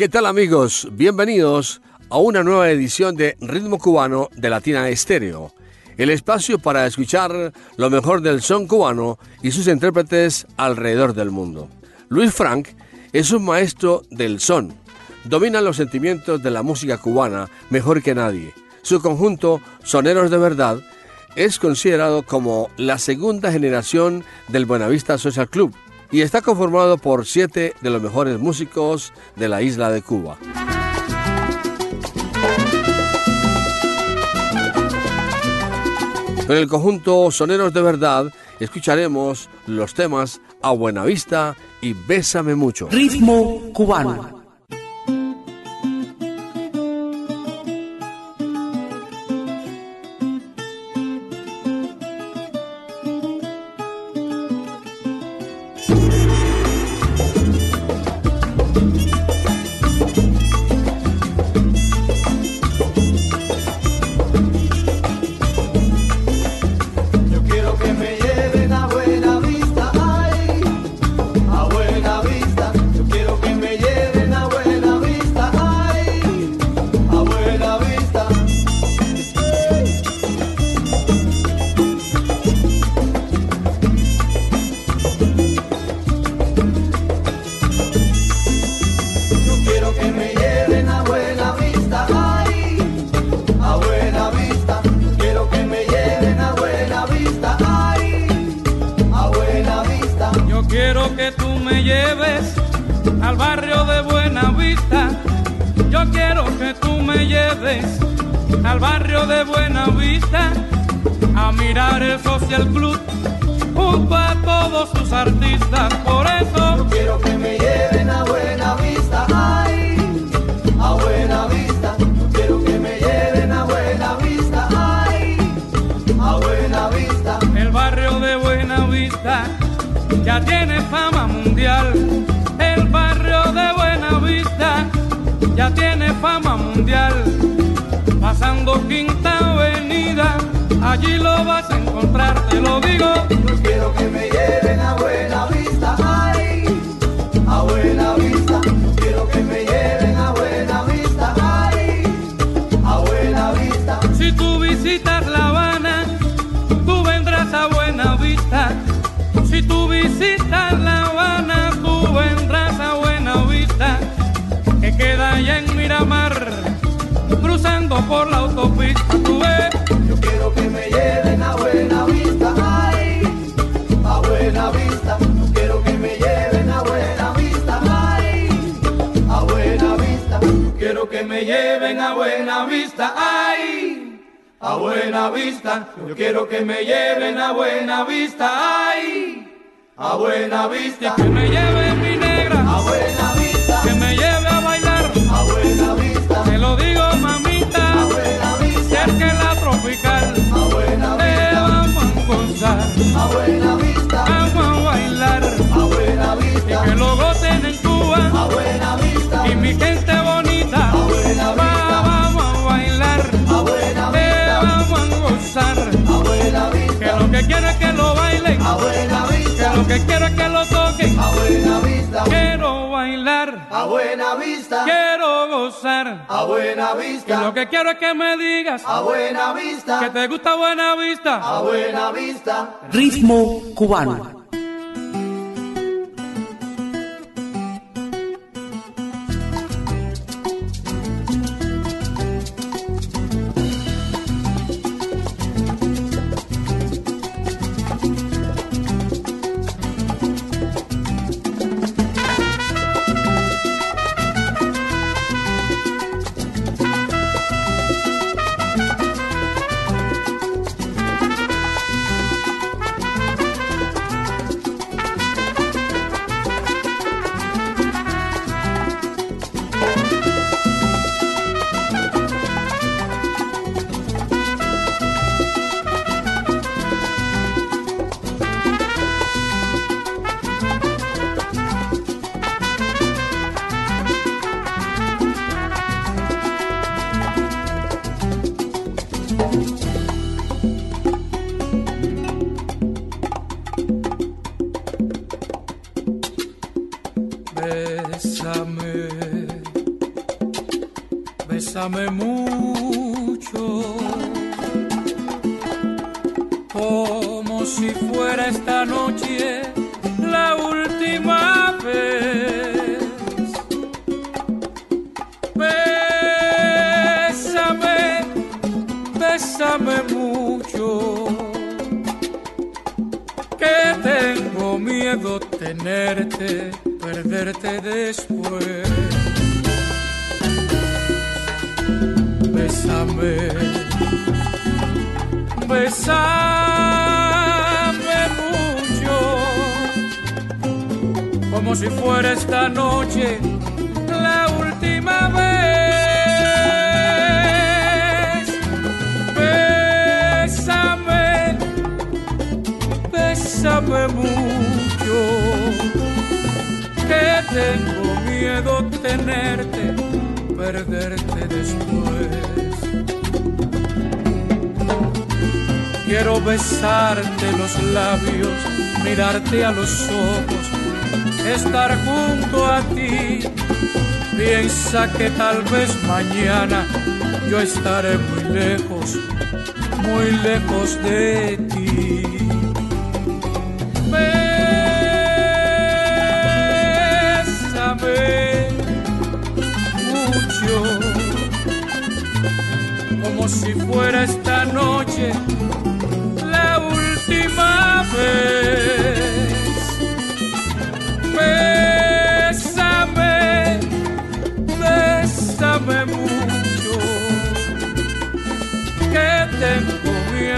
¿Qué tal amigos? Bienvenidos a una nueva edición de Ritmo Cubano de Latina Estéreo, el espacio para escuchar lo mejor del son cubano y sus intérpretes alrededor del mundo. Luis Frank es un maestro del son, domina los sentimientos de la música cubana mejor que nadie. Su conjunto, Soneros de Verdad, es considerado como la segunda generación del Buenavista Social Club y está conformado por siete de los mejores músicos de la isla de Cuba. En el conjunto Soneros de Verdad escucharemos los temas A Buena Vista y Bésame Mucho. Ritmo cubano. allí lo vas a encontrar, te lo digo. Pues quiero que me lleven a buena vista, ay, a buena vista. Quiero que me lleven a buena vista, ay, a buena vista. Si tú visitas La Habana, tú vendrás a buena vista. Si tú visitas La Habana, tú vendrás a buena vista. Que queda allá en Miramar, cruzando por la Yo quiero que me lleven a buena vista, ay, a buena vista. que me lleven mi negra, a buena vista. Que me lleve a bailar, a buena vista. Te lo digo, mamita, a buena vista. que la tropical, a buena vista. Te vamos a gozar, a buena vista. Vamos a bailar, a buena vista. Y que lo gocen en Cuba, a buena vista. Y mi gente que quiero es que lo bailen, a buena vista. Que lo que quiero es que lo toquen, a buena vista. Quiero bailar, a buena vista. Quiero gozar, a buena vista. Lo que quiero es que me digas, a buena vista. Que te gusta buena vista, a buena vista. Ritmo cubano. Piensa que tal vez mañana yo estaré muy lejos, muy lejos de ti. mucho, como si fuera esta noche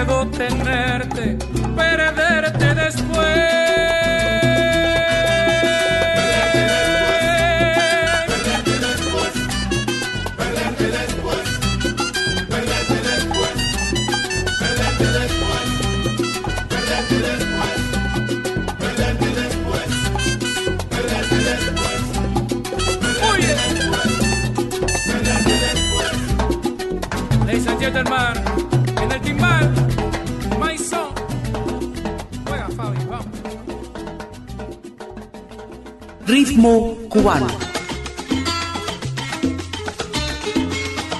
miedo tenerte, perderte después. en Cubano.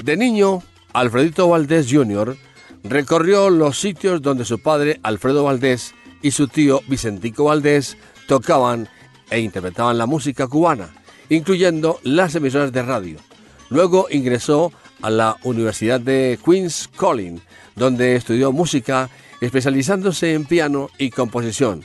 De niño, Alfredito Valdés Jr. recorrió los sitios donde su padre Alfredo Valdés y su tío Vicentico Valdés tocaban e interpretaban la música cubana, incluyendo las emisoras de radio. Luego ingresó a la Universidad de Queens College, donde estudió música especializándose en piano y composición.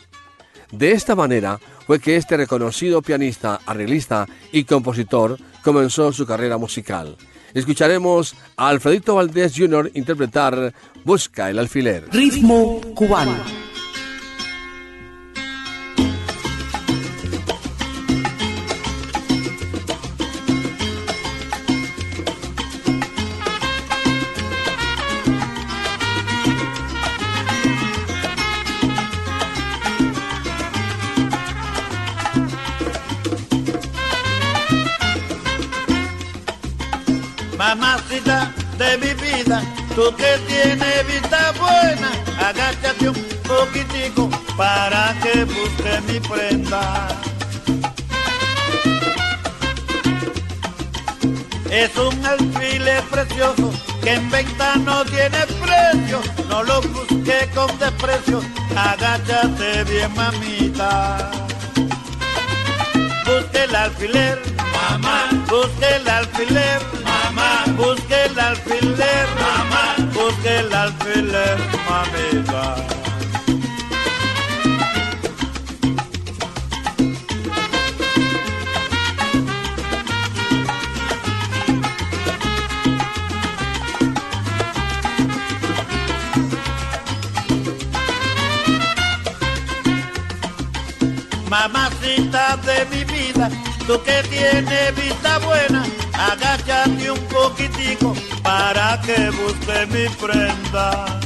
De esta manera fue que este reconocido pianista, arreglista y compositor comenzó su carrera musical. Escucharemos a Alfredito Valdés Jr. interpretar Busca el alfiler. Ritmo cubano. Mamacita de mi vida, tú que tienes vista buena, agáchate un poquitico para que busque mi prenda. Es un alfiler precioso que en venta no tiene precio, no lo busque con desprecio, agáchate bien mamita. Busque el alfiler, mamá, busque el alfiler, mamá, busque el alfiler, mamá, busque el alfiler, mamita. Mamacita de mi vida, tú que tienes vista buena, agáchate un poquitico para que busque mi prenda.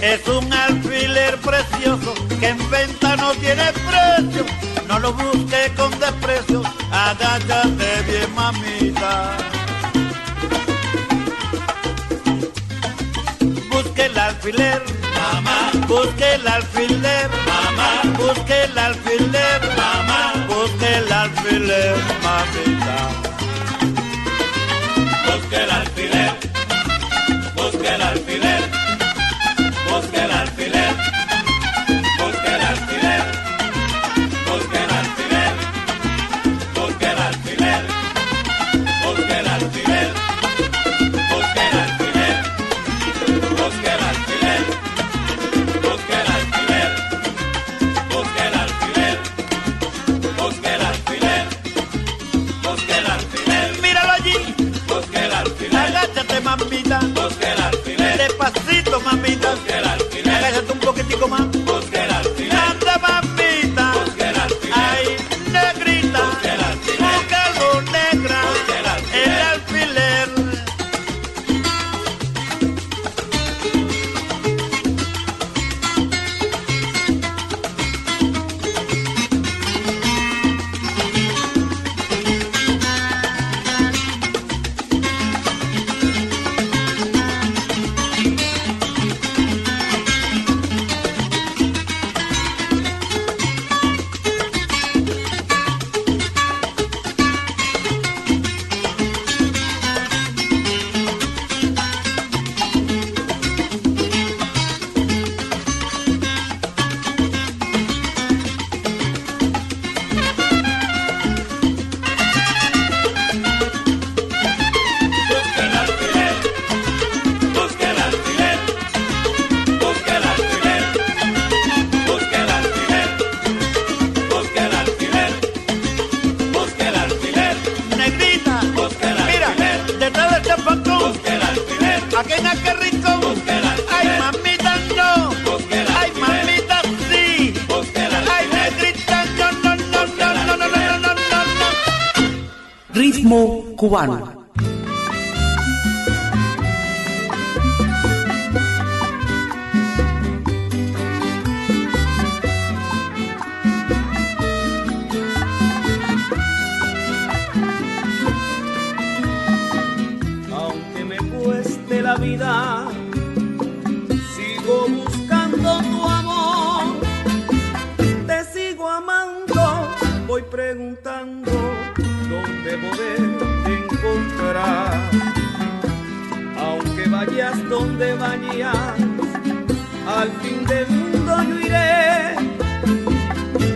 Es un alfiler precioso que en venta no tiene precio, no lo busque con desprecio, agáchate bien mamita. Busque el alfiler, mamá, busque el alfiler, mamá, busque el alfiler, busque el alfiler, mamita. Busque el alfiler, busque el alfiler, mô cuban donde vayas, al fin del mundo yo iré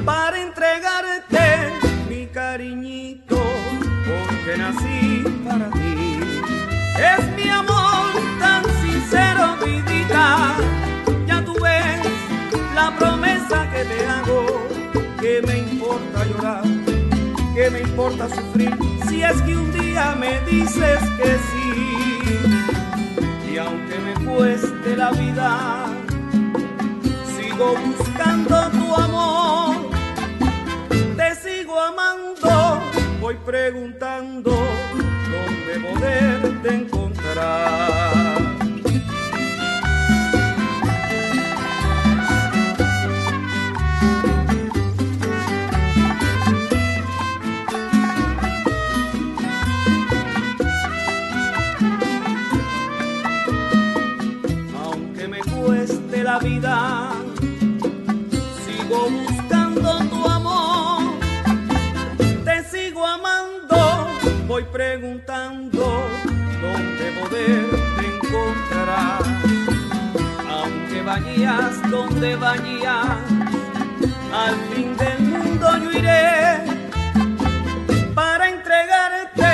para entregarte mi cariñito, porque nací para ti. Es mi amor tan sincero, vidita. Ya tú ves la promesa que te hago, que me importa llorar, que me importa sufrir, si es que un día me dices que sí. Y aunque me cueste la vida, sigo buscando tu amor, te sigo amando, voy preguntando dónde poderte encontrar. Preguntando dónde poderte encontrar. Aunque vayas donde vayas, al fin del mundo yo iré para entregarte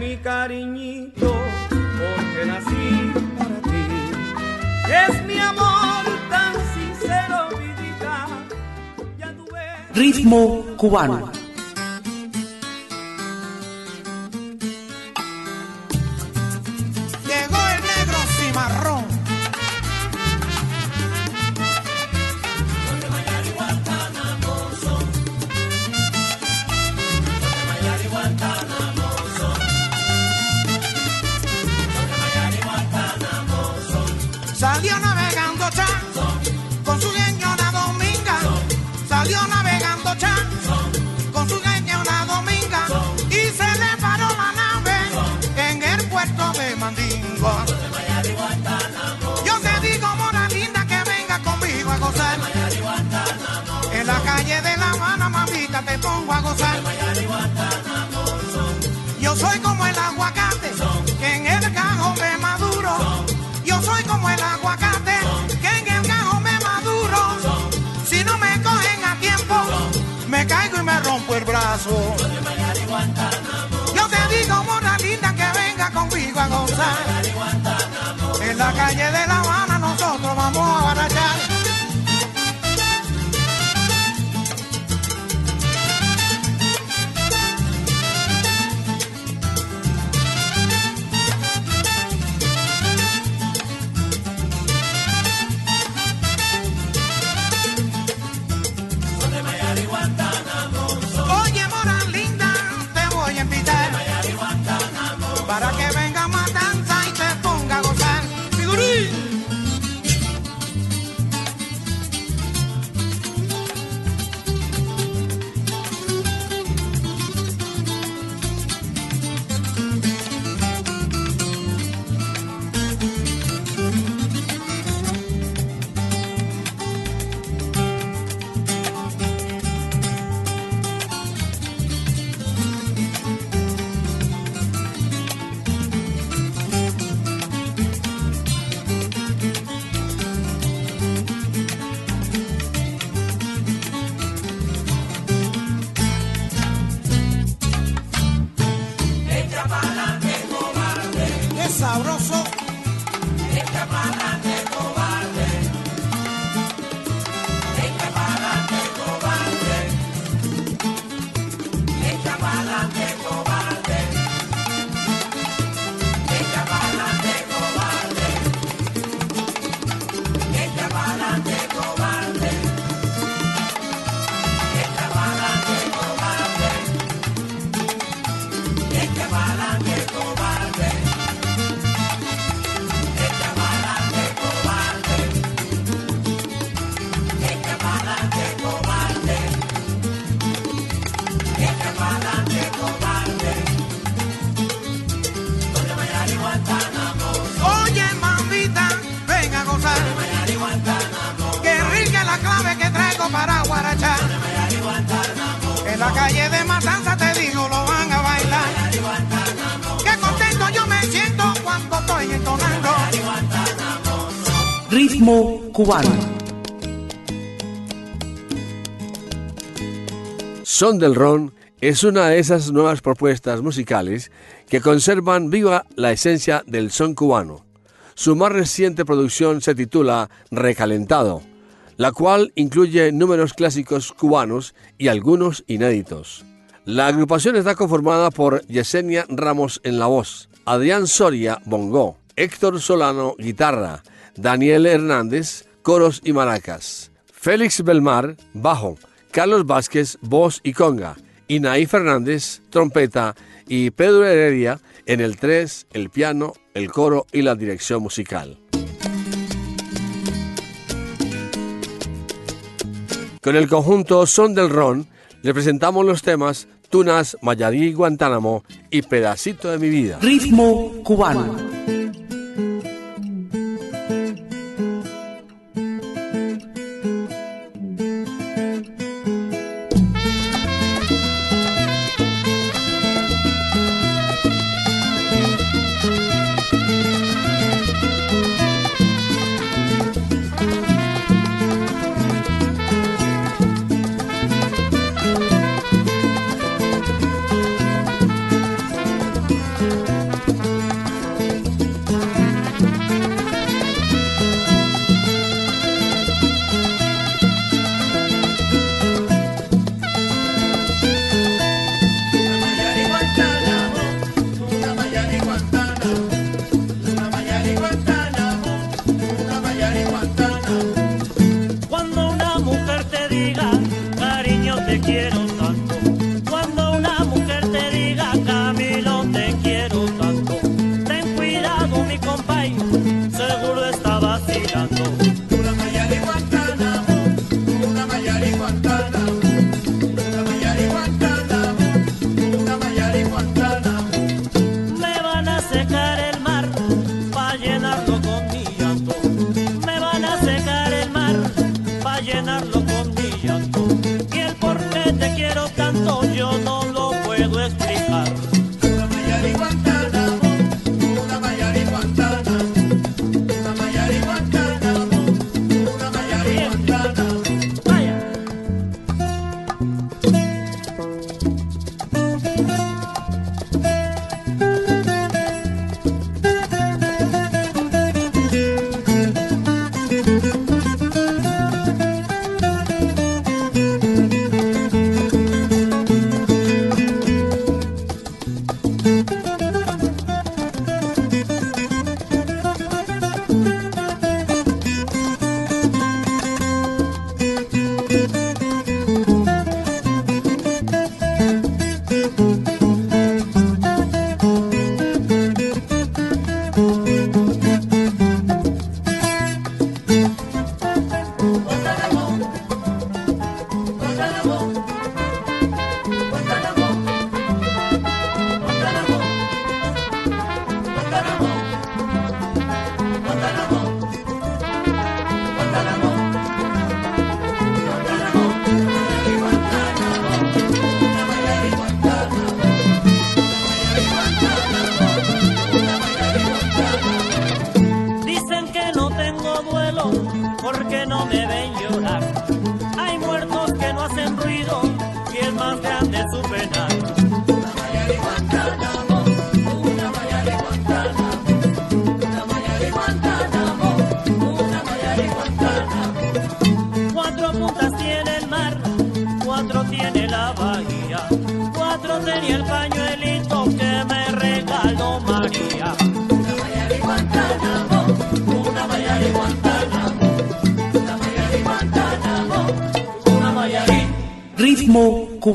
mi cariñito, porque nací para ti. Es mi amor tan sincero, vidita. Ya tú ves. Ritmo cubano. Calle de Matanza te digo, lo van a bailar. Qué contento yo me siento cuando estoy entonando. Ritmo cubano. Son del Ron es una de esas nuevas propuestas musicales que conservan viva la esencia del son cubano. Su más reciente producción se titula Recalentado, la cual incluye números clásicos cubanos y algunos inéditos. La agrupación está conformada por Yesenia Ramos en la voz, Adrián Soria bongo, Héctor Solano guitarra, Daniel Hernández coros y maracas, Félix Belmar bajo, Carlos Vázquez voz y conga, Inaí Fernández trompeta y Pedro Heredia en el 3, el piano, el coro y la dirección musical. Con el conjunto Son del Ron le presentamos los temas Tunas, Mayarí, Guantánamo y Pedacito de mi vida. Ritmo cubano.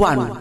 cubano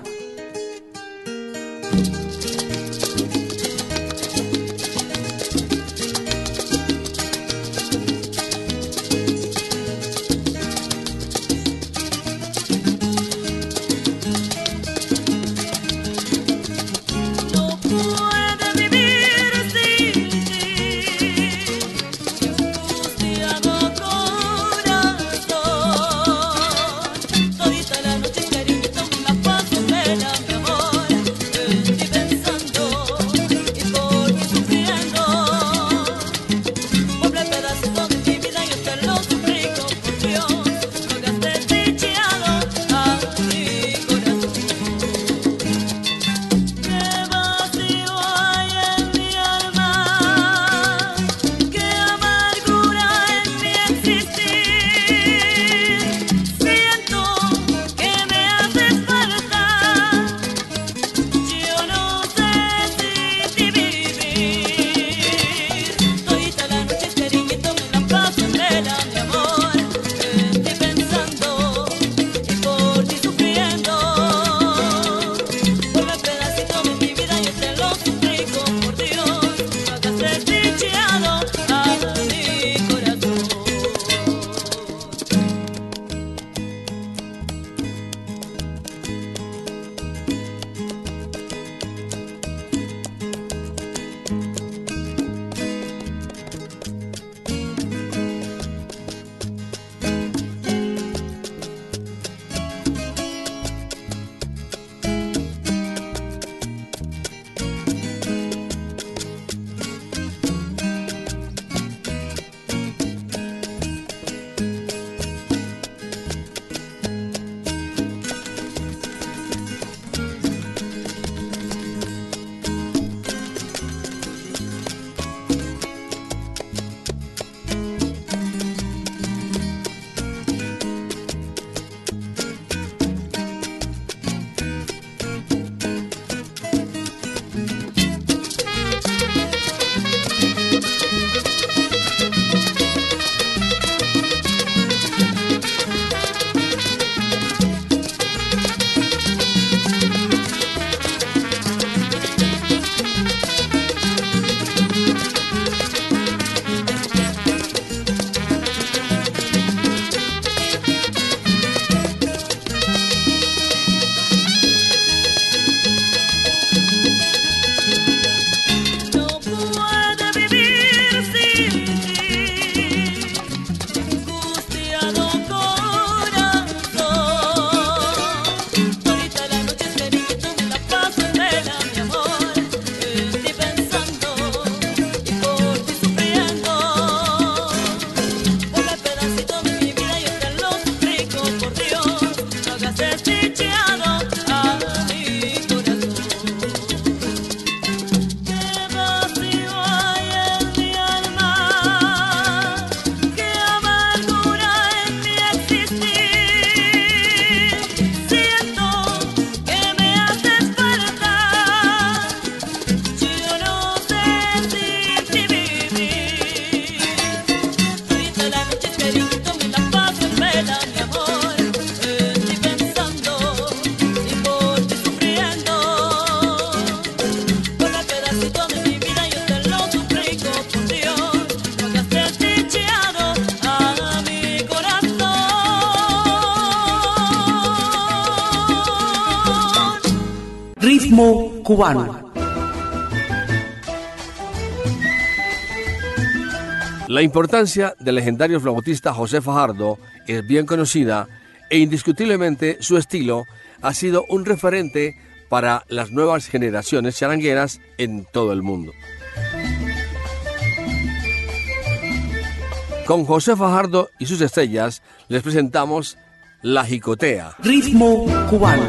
La importancia del legendario flautista José Fajardo es bien conocida e indiscutiblemente su estilo ha sido un referente para las nuevas generaciones charangueras en todo el mundo. Con José Fajardo y sus estrellas les presentamos La Jicotea. Ritmo cubano.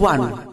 Ritmo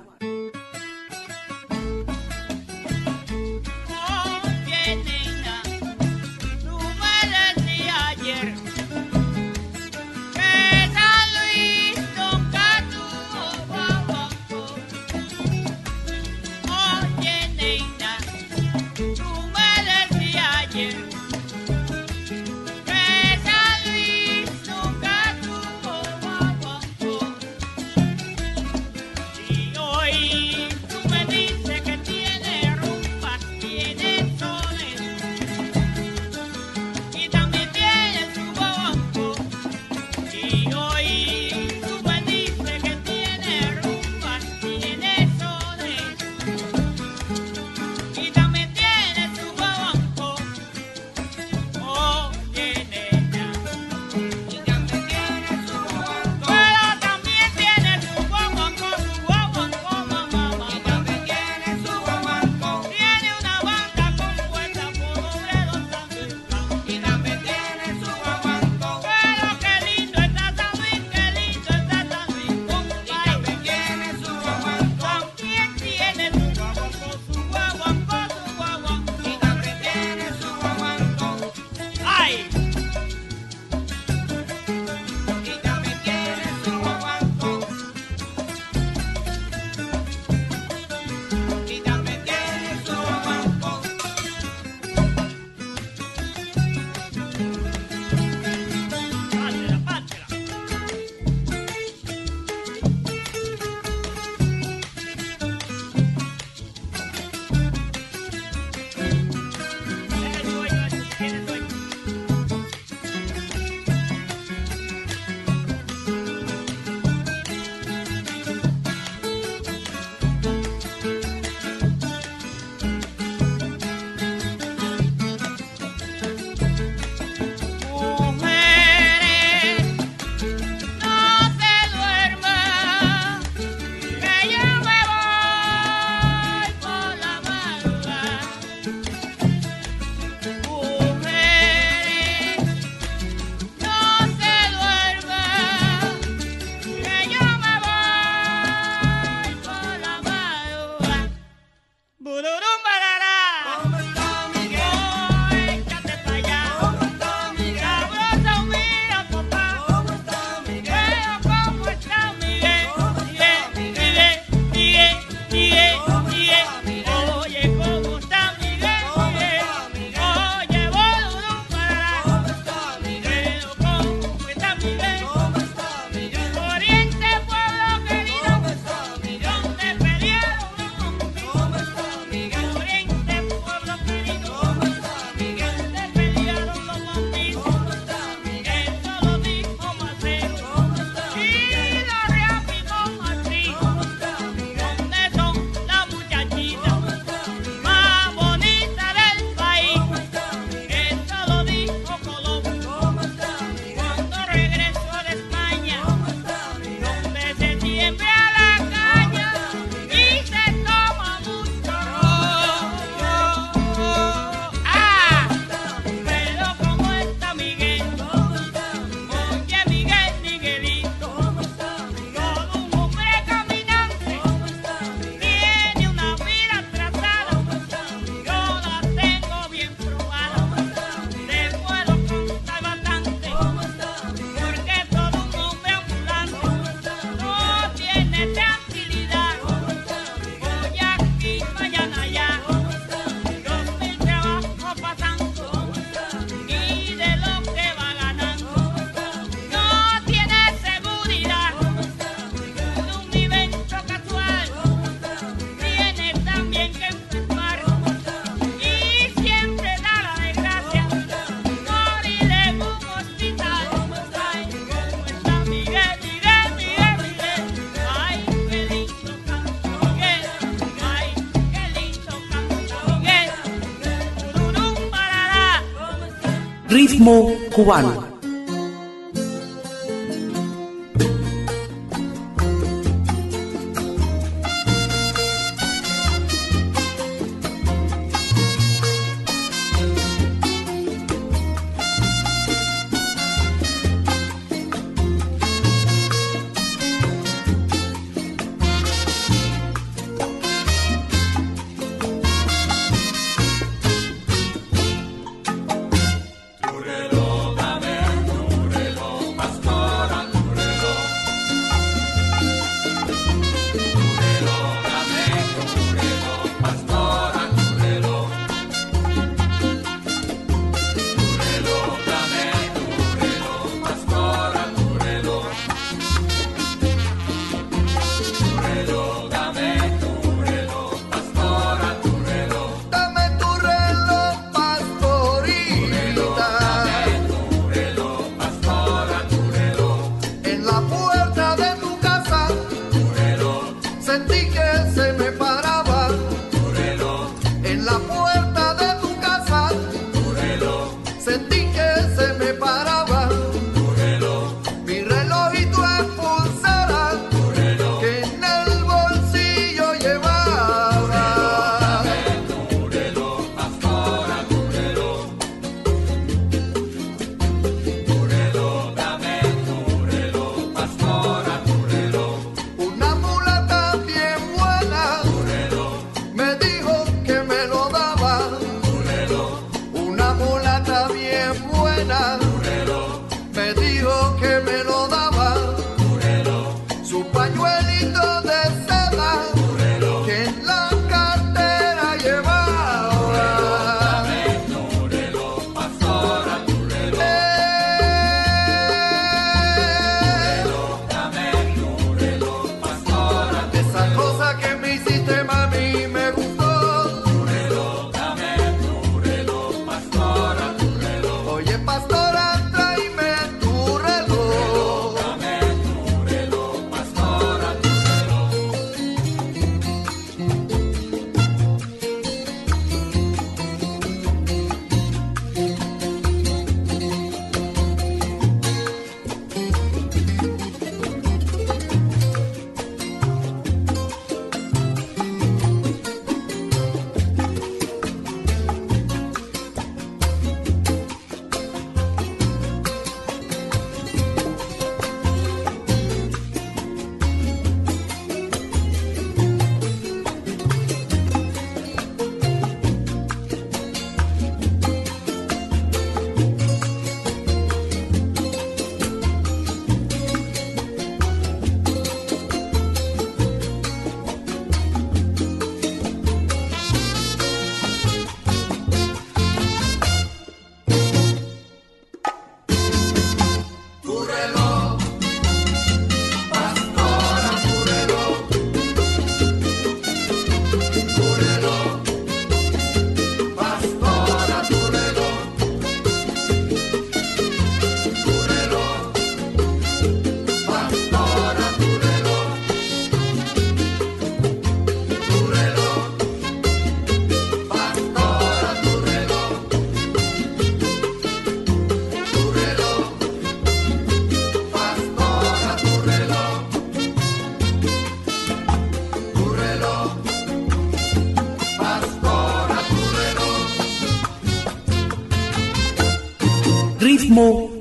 Ritmo cubano.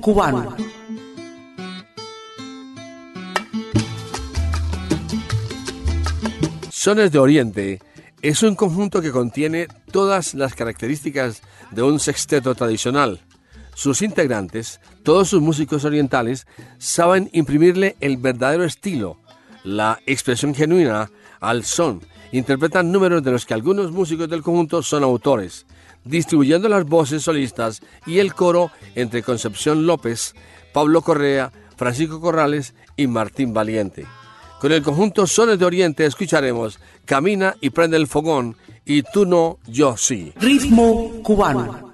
Cubano. Sones de Oriente es un conjunto que contiene todas las características de un sexteto tradicional. Sus integrantes, todos sus músicos orientales, saben imprimirle el verdadero estilo, la expresión genuina al son. Interpretan números de los que algunos músicos del conjunto son autores, distribuyendo las voces solistas y el coro entre Concepción López, Pablo Correa, Francisco Corrales y Martín Valiente. Con el conjunto Sones de Oriente escucharemos Camina y prende el fogón y Tú no, yo sí. Ritmo cubano.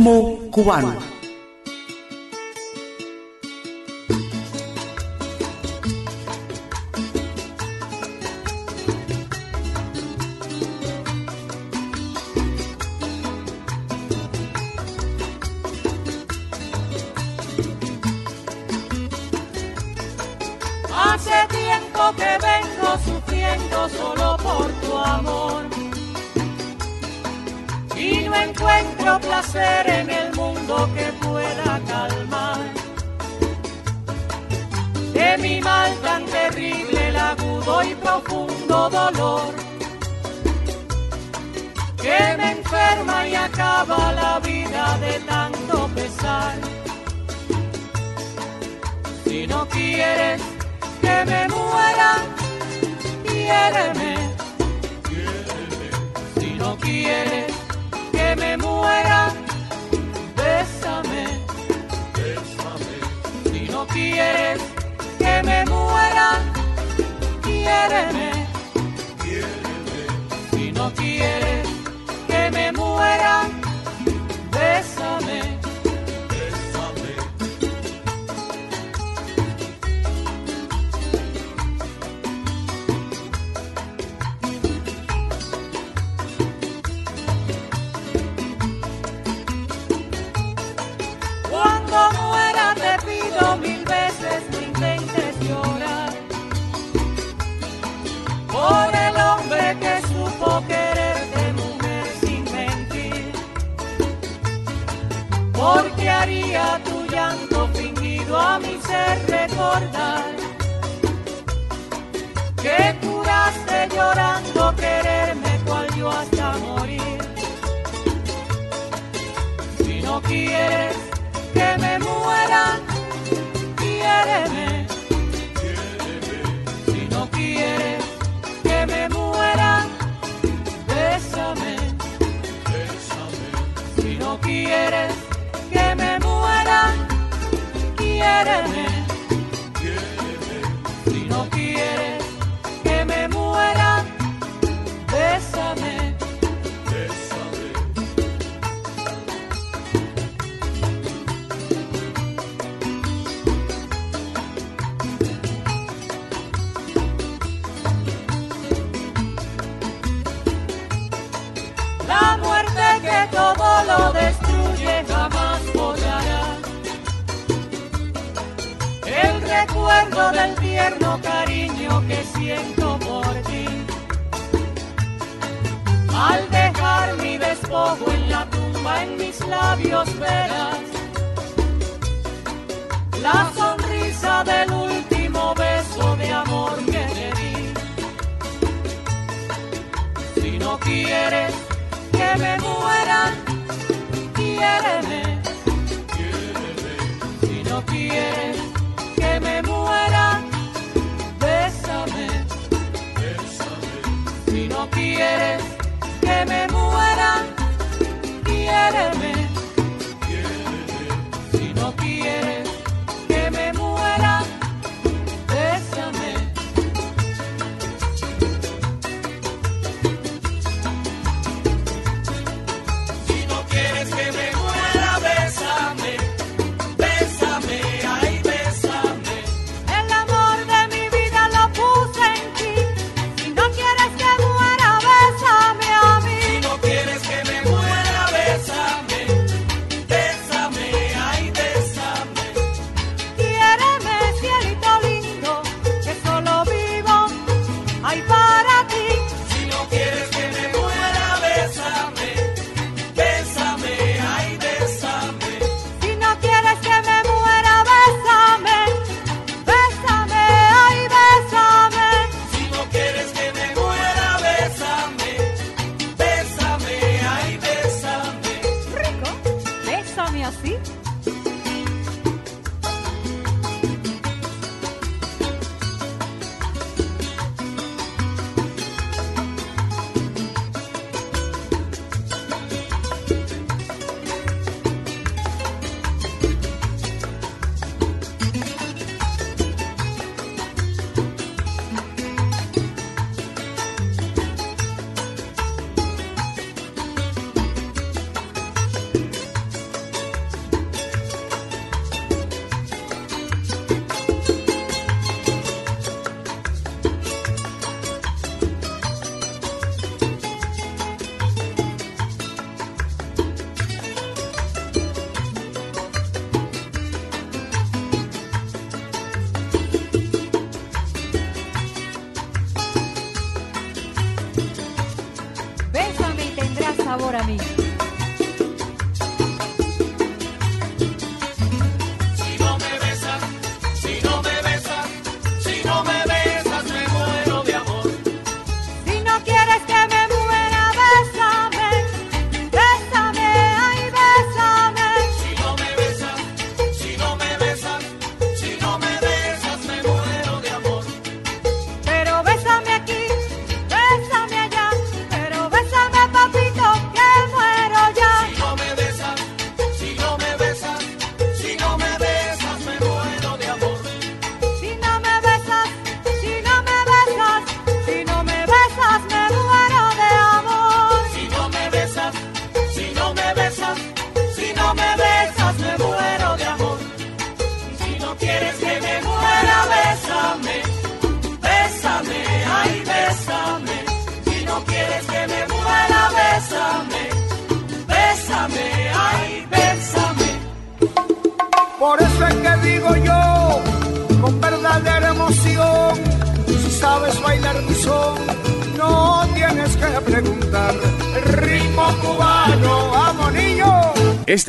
ilmoo kubaan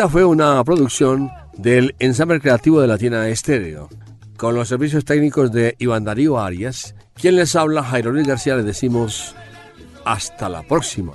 Esta fue una producción del ensamble creativo de Latina Estéreo, con los servicios técnicos de Iván Darío Arias, quien les habla, Jairo Luis García, les decimos hasta la próxima.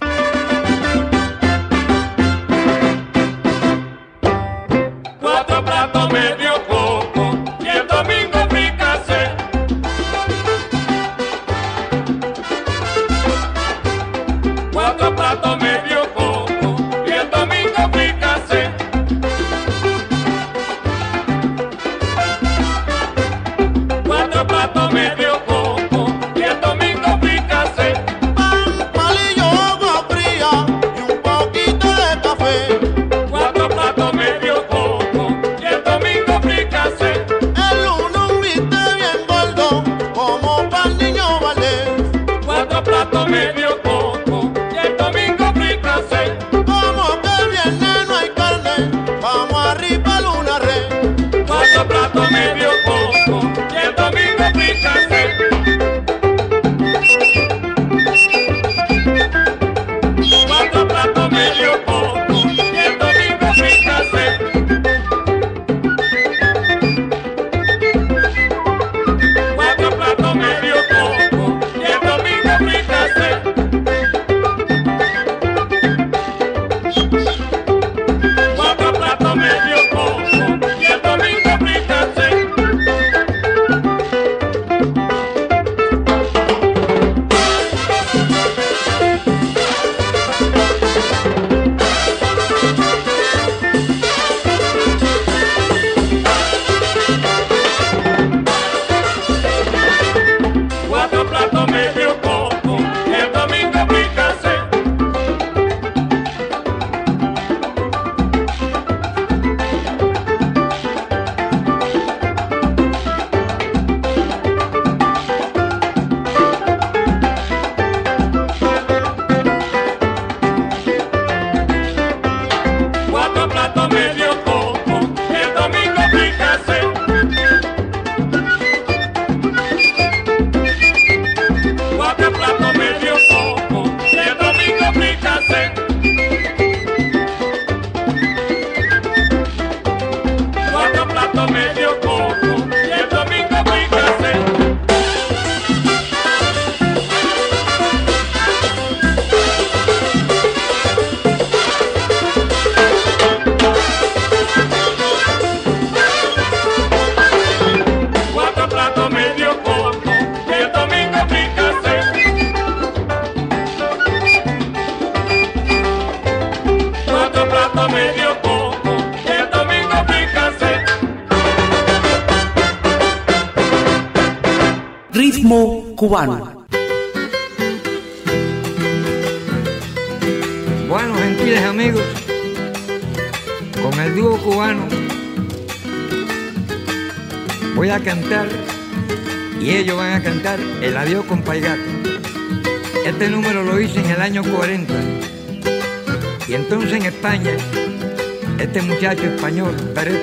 Este muchacho español, Pérez,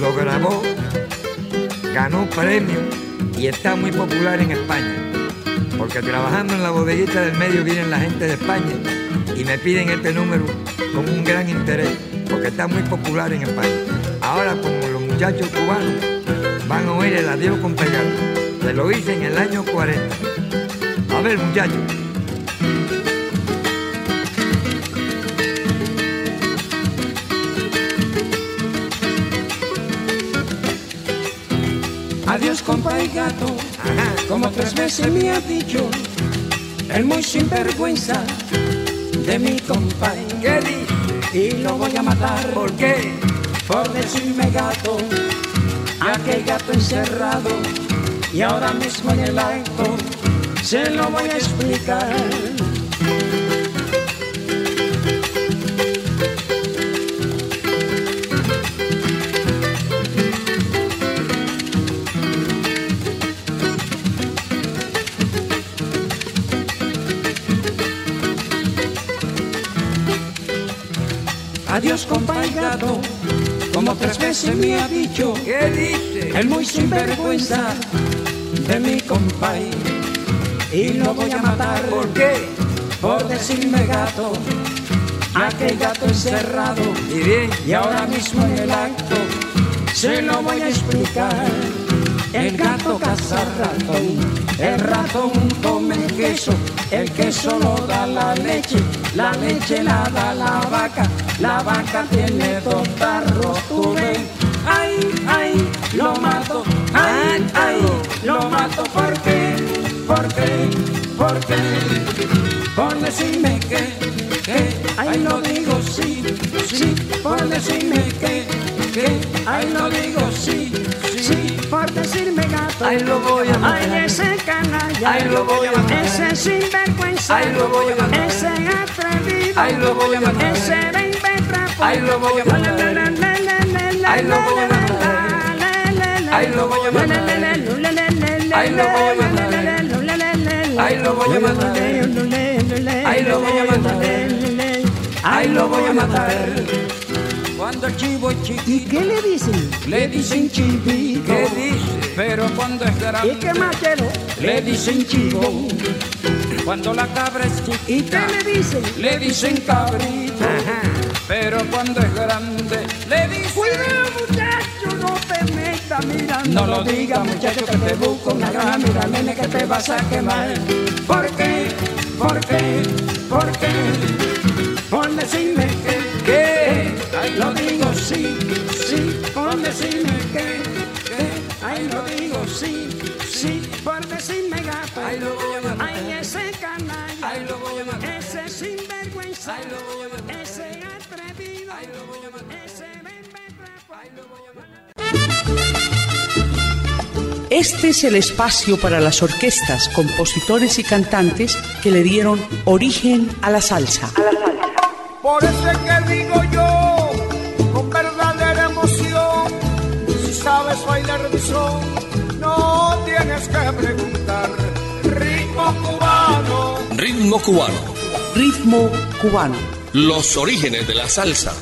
lo grabó, ganó premio y está muy popular en España. Porque trabajando en la bodeguita del medio vienen la gente de España y me piden este número con un gran interés, porque está muy popular en España. Ahora, como los muchachos cubanos van a oír el adiós con pegado, se lo hice en el año 40. A ver, muchachos. Compa y gato, como tres veces me ha dicho, el muy sinvergüenza de mi compa. Y lo voy a matar. ¿Por qué? Por decirme gato, aquel gato encerrado, y ahora mismo en el acto se lo voy a explicar. Como tres veces me ha dicho ¿Qué dice? el muy sinvergüenza de mi compay. Y lo voy a matar ¿Por qué? por decirme gato aquel gato encerrado. Y bien, y ahora mismo en el acto se lo voy a explicar. El gato caza ratón el ratón come queso. El queso lo da la leche la leche la da la vaca la vaca tiene dos tarros tú ay ay lo mato ay ay lo mato ¿por qué? ¿por qué? ¿por qué? por decirme que que ay lo digo sí sí por decirme que que ay lo digo sí sí por decirme gato Ay, lo voy a matar. ay ese canalla Ay, lo voy a matar. ese sinvergüenza Ay, lo voy a matar. ese atrevido Ay, lo voy a matar. ese Ay, lo voy a matar. Ay, lo voy a matar. Ay, lo voy a matar. Ay, lo voy a matar. Ay, lo voy a matar. Ay, lo voy a. Cuando el chivo es ¿Y qué le dicen? le dicen chivito. ¿Qué dice? Pero cuando es ¿Y grande, qué más quiero? le dicen chivo. Cuando la cabra es ¿Y qué chiquita, le dicen? le dicen cabrito. Pero cuando es grande, le dicen. Cuidado muchacho, no te metas mirando. No lo digas, muchacho, que te busco una gana. Mira, nene, que te vas a quemar. ¿Por qué? ¿Por qué? ¿Por qué? Por decirme que, que, ay, lo digo sí, sí, por decirme que, que, ay, lo digo sí, sí, por decirme gato, Ay, lo voy a matar. ay, ese canalla, Ay, lo voy a matar. ese sinvergüenza, Ay, lo voy a matar. Ese atrevido, Ay, lo voy a matar. ese bembetrapo. Ay, lo voy a matar. Este es el espacio para las orquestas, compositores y cantantes que le dieron origen a la salsa. Por eso es que digo yo, con verdadera emoción, si sabes bailar mi son, no tienes que preguntar. Ritmo cubano, Ritmo cubano. Ritmo cubano. Los orígenes de la salsa.